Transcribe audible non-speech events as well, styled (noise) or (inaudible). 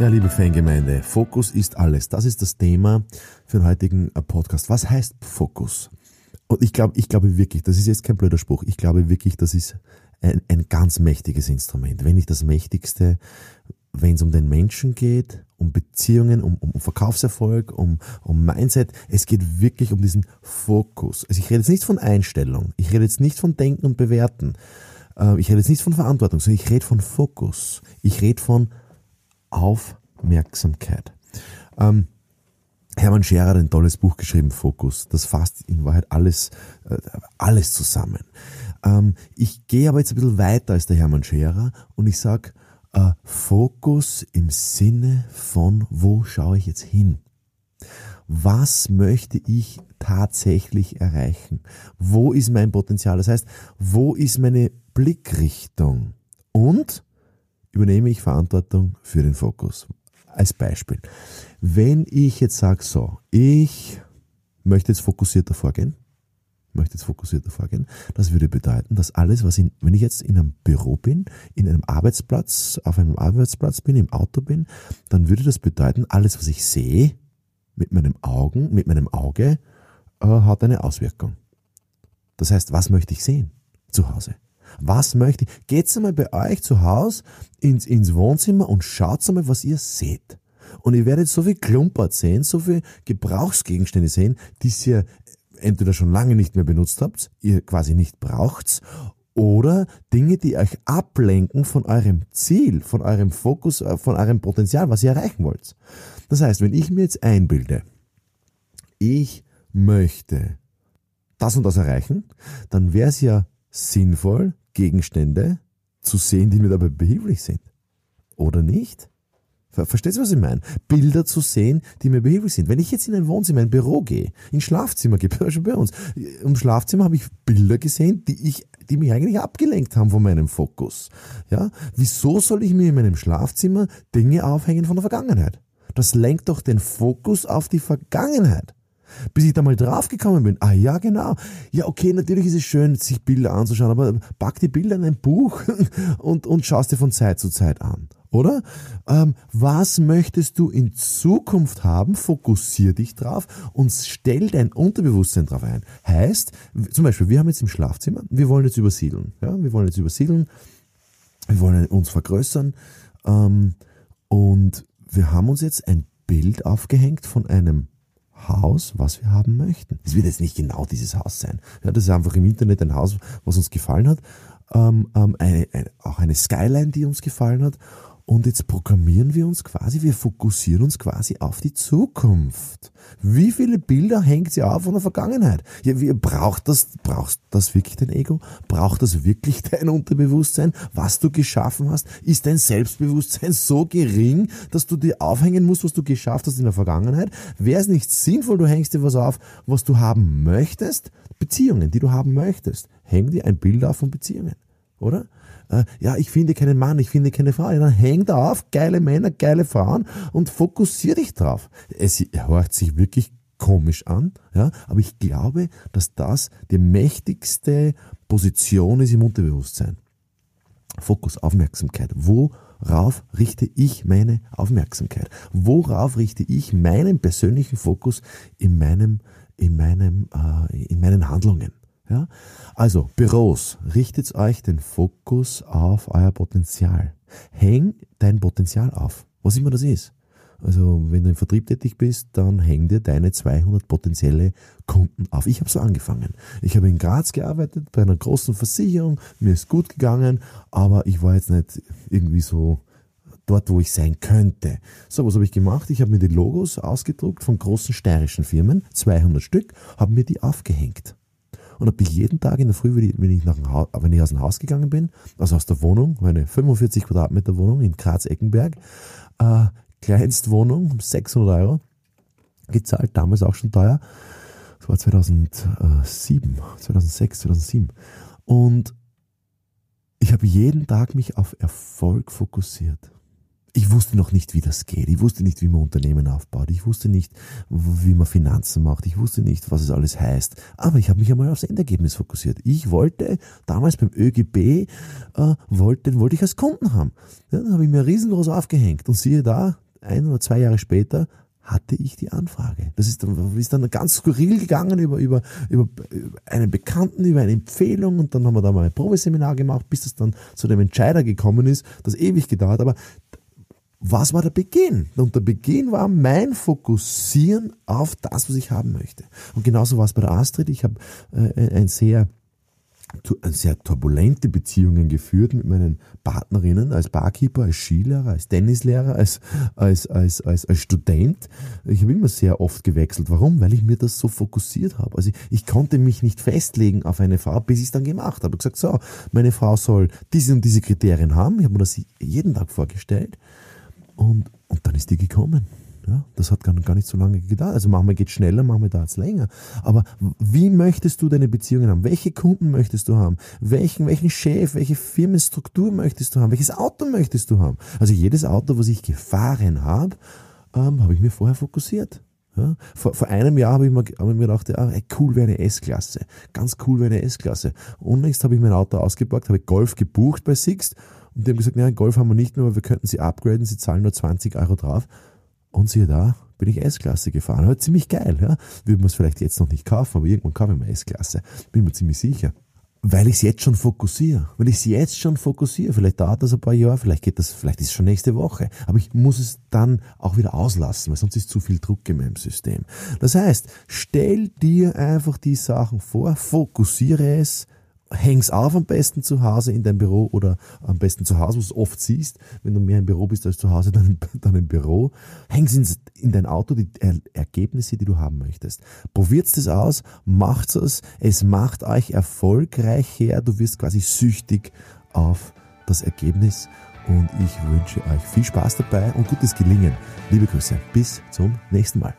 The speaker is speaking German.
Ja, liebe Fangemeinde, Fokus ist alles. Das ist das Thema für den heutigen äh, Podcast. Was heißt Fokus? Und ich glaube, ich glaube wirklich, das ist jetzt kein blöder Spruch. Ich glaube wirklich, das ist ein, ein ganz mächtiges Instrument. Wenn nicht das mächtigste, wenn es um den Menschen geht, um Beziehungen, um, um Verkaufserfolg, um, um Mindset. Es geht wirklich um diesen Fokus. Also ich rede jetzt nicht von Einstellung. Ich rede jetzt nicht von Denken und Bewerten. Äh, ich rede jetzt nicht von Verantwortung, sondern ich rede von Fokus. Ich rede von Aufmerksamkeit. Ähm, Hermann Scherer hat ein tolles Buch geschrieben, Fokus. Das fasst in Wahrheit alles, äh, alles zusammen. Ähm, ich gehe aber jetzt ein bisschen weiter als der Hermann Scherer und ich sage, äh, Fokus im Sinne von, wo schaue ich jetzt hin? Was möchte ich tatsächlich erreichen? Wo ist mein Potenzial? Das heißt, wo ist meine Blickrichtung? Und übernehme ich Verantwortung für den Fokus. Als Beispiel. Wenn ich jetzt sage, so, ich möchte jetzt fokussierter vorgehen, möchte jetzt fokussierter vorgehen, das würde bedeuten, dass alles, was in, wenn ich jetzt in einem Büro bin, in einem Arbeitsplatz, auf einem Arbeitsplatz bin, im Auto bin, dann würde das bedeuten, alles, was ich sehe, mit meinem Augen, mit meinem Auge, äh, hat eine Auswirkung. Das heißt, was möchte ich sehen zu Hause? Was möchte ich? Geht's einmal bei euch zu Hause ins, ins Wohnzimmer und schaut einmal, was ihr seht. Und ihr werdet so viel Klumpert sehen, so viel Gebrauchsgegenstände sehen, die ihr entweder schon lange nicht mehr benutzt habt, ihr quasi nicht braucht's, oder Dinge, die euch ablenken von eurem Ziel, von eurem Fokus, äh, von eurem Potenzial, was ihr erreichen wollt. Das heißt, wenn ich mir jetzt einbilde, ich möchte das und das erreichen, dann wäre es ja sinnvoll, Gegenstände zu sehen, die mir dabei behilflich sind. Oder nicht? Verstehst du, was ich meine? Bilder zu sehen, die mir behilflich sind. Wenn ich jetzt in ein Wohnzimmer, ein Büro gehe, in ein Schlafzimmer gehe, schon (laughs) bei uns, im Schlafzimmer habe ich Bilder gesehen, die ich, die mich eigentlich abgelenkt haben von meinem Fokus. Ja? Wieso soll ich mir in meinem Schlafzimmer Dinge aufhängen von der Vergangenheit? Das lenkt doch den Fokus auf die Vergangenheit. Bis ich da mal draufgekommen bin, ah ja, genau. Ja, okay, natürlich ist es schön, sich Bilder anzuschauen, aber pack die Bilder in ein Buch (laughs) und, und schaust dir von Zeit zu Zeit an. Oder? Ähm, was möchtest du in Zukunft haben? Fokussier dich drauf und stell dein Unterbewusstsein drauf ein. Heißt, zum Beispiel, wir haben jetzt im Schlafzimmer, wir wollen jetzt übersiedeln. Ja, wir wollen jetzt übersiedeln, wir wollen uns vergrößern ähm, und wir haben uns jetzt ein Bild aufgehängt von einem Haus, was wir haben möchten. Es wird jetzt nicht genau dieses Haus sein. Ja, das ist einfach im Internet ein Haus, was uns gefallen hat. Ähm, ähm, eine, eine, auch eine Skyline, die uns gefallen hat. Und jetzt programmieren wir uns quasi, wir fokussieren uns quasi auf die Zukunft. Wie viele Bilder hängt sie auf von der Vergangenheit? Ja, wie, braucht das, braucht das wirklich dein Ego? Braucht das wirklich (laughs) dein Unterbewusstsein? Was du geschaffen hast? Ist dein Selbstbewusstsein so gering, dass du dir aufhängen musst, was du geschafft hast in der Vergangenheit? Wäre es nicht sinnvoll, du hängst dir was auf, was du haben möchtest? Beziehungen, die du haben möchtest. Häng dir ein Bild auf von Beziehungen, oder? Äh, ja, ich finde keinen Mann, ich finde keine Frau. Ja, dann häng da auf, geile Männer, geile Frauen und fokussier dich drauf. Es hört sich wirklich komisch an, ja, aber ich glaube, dass das die mächtigste Position ist im Unterbewusstsein. Fokus, Aufmerksamkeit. Worauf richte ich meine Aufmerksamkeit? Worauf richte ich meinen persönlichen Fokus in meinem, in meinem, äh, in meinen Handlungen? Ja? Also, Büros, richtet euch den Fokus auf euer Potenzial. Häng dein Potenzial auf, was immer das ist. Also, wenn du im Vertrieb tätig bist, dann häng dir deine 200 potenzielle Kunden auf. Ich habe so angefangen. Ich habe in Graz gearbeitet, bei einer großen Versicherung. Mir ist gut gegangen, aber ich war jetzt nicht irgendwie so dort, wo ich sein könnte. So, was habe ich gemacht? Ich habe mir die Logos ausgedruckt von großen steirischen Firmen, 200 Stück, habe mir die aufgehängt und habe jeden Tag in der Früh, wenn ich, nach dem Haus, wenn ich aus dem Haus gegangen bin, also aus der Wohnung, meine 45 Quadratmeter Wohnung in Graz-Eckenberg, äh, Kleinstwohnung, 600 Euro, gezahlt, damals auch schon teuer. Das war 2007, 2006, 2007. Und ich habe jeden Tag mich auf Erfolg fokussiert. Ich wusste noch nicht, wie das geht. Ich wusste nicht, wie man Unternehmen aufbaut. Ich wusste nicht, wie man Finanzen macht. Ich wusste nicht, was es alles heißt. Aber ich habe mich einmal aufs Endergebnis fokussiert. Ich wollte damals beim ÖGB, äh, wollte, wollte ich als Kunden haben. Ja, dann habe ich mir riesengroß aufgehängt. Und siehe da, ein oder zwei Jahre später hatte ich die Anfrage. Das ist dann, ist dann ganz skurril gegangen über, über, über einen Bekannten, über eine Empfehlung und dann haben wir da mal ein Probeseminar gemacht, bis es dann zu dem Entscheider gekommen ist. Das ewig gedauert, aber was war der Beginn? Und der Beginn war mein Fokussieren auf das, was ich haben möchte. Und genauso war es bei der Astrid. Ich habe äh, ein sehr sehr turbulente Beziehungen geführt mit meinen Partnerinnen als Barkeeper, als Skilehrer, als Tennislehrer, als, als, als, als, als Student. Ich habe immer sehr oft gewechselt. Warum? Weil ich mir das so fokussiert habe. Also ich, ich konnte mich nicht festlegen auf eine Frau, bis ich es dann gemacht habe. Ich habe gesagt, so, meine Frau soll diese und diese Kriterien haben. Ich habe mir das jeden Tag vorgestellt. Und, und dann ist die gekommen. Ja, das hat gar, nicht so lange gedauert. Also manchmal geht schneller, manchmal dauert es länger. Aber wie möchtest du deine Beziehungen haben? Welche Kunden möchtest du haben? Welchen, welchen Chef, welche Firmenstruktur möchtest du haben? Welches Auto möchtest du haben? Also jedes Auto, was ich gefahren habe, ähm, habe ich mir vorher fokussiert. Ja, vor, vor einem Jahr habe ich, mir, hab ich mir gedacht, ja, ey, cool wäre eine S-Klasse. Ganz cool wäre eine S-Klasse. Und nächst habe ich mein Auto ausgepackt, habe Golf gebucht bei Sixt und die haben gesagt, nein, Golf haben wir nicht mehr, aber wir könnten sie upgraden, sie zahlen nur 20 Euro drauf. Und siehe da, bin ich S-Klasse gefahren. Aber ziemlich geil, ja. Würden wir es vielleicht jetzt noch nicht kaufen, aber irgendwann kaufe ich mal S-Klasse. Bin mir ziemlich sicher. Weil ich es jetzt schon fokussiere. Weil ich es jetzt schon fokussiere. Vielleicht dauert das ein paar Jahre, vielleicht geht das, vielleicht ist es schon nächste Woche. Aber ich muss es dann auch wieder auslassen, weil sonst ist zu viel Druck in meinem System. Das heißt, stell dir einfach die Sachen vor, fokussiere es, häng's auf am besten zu Hause in deinem Büro oder am besten zu Hause, wo du oft siehst. Wenn du mehr im Büro bist als zu Hause, (laughs) dann, dann im Büro. Häng's in, in dein Auto die er Ergebnisse, die du haben möchtest. Probiert es aus, macht es. Es macht euch erfolgreich her. Du wirst quasi süchtig auf das Ergebnis. Und ich wünsche euch viel Spaß dabei und gutes Gelingen. Liebe Grüße. Bis zum nächsten Mal.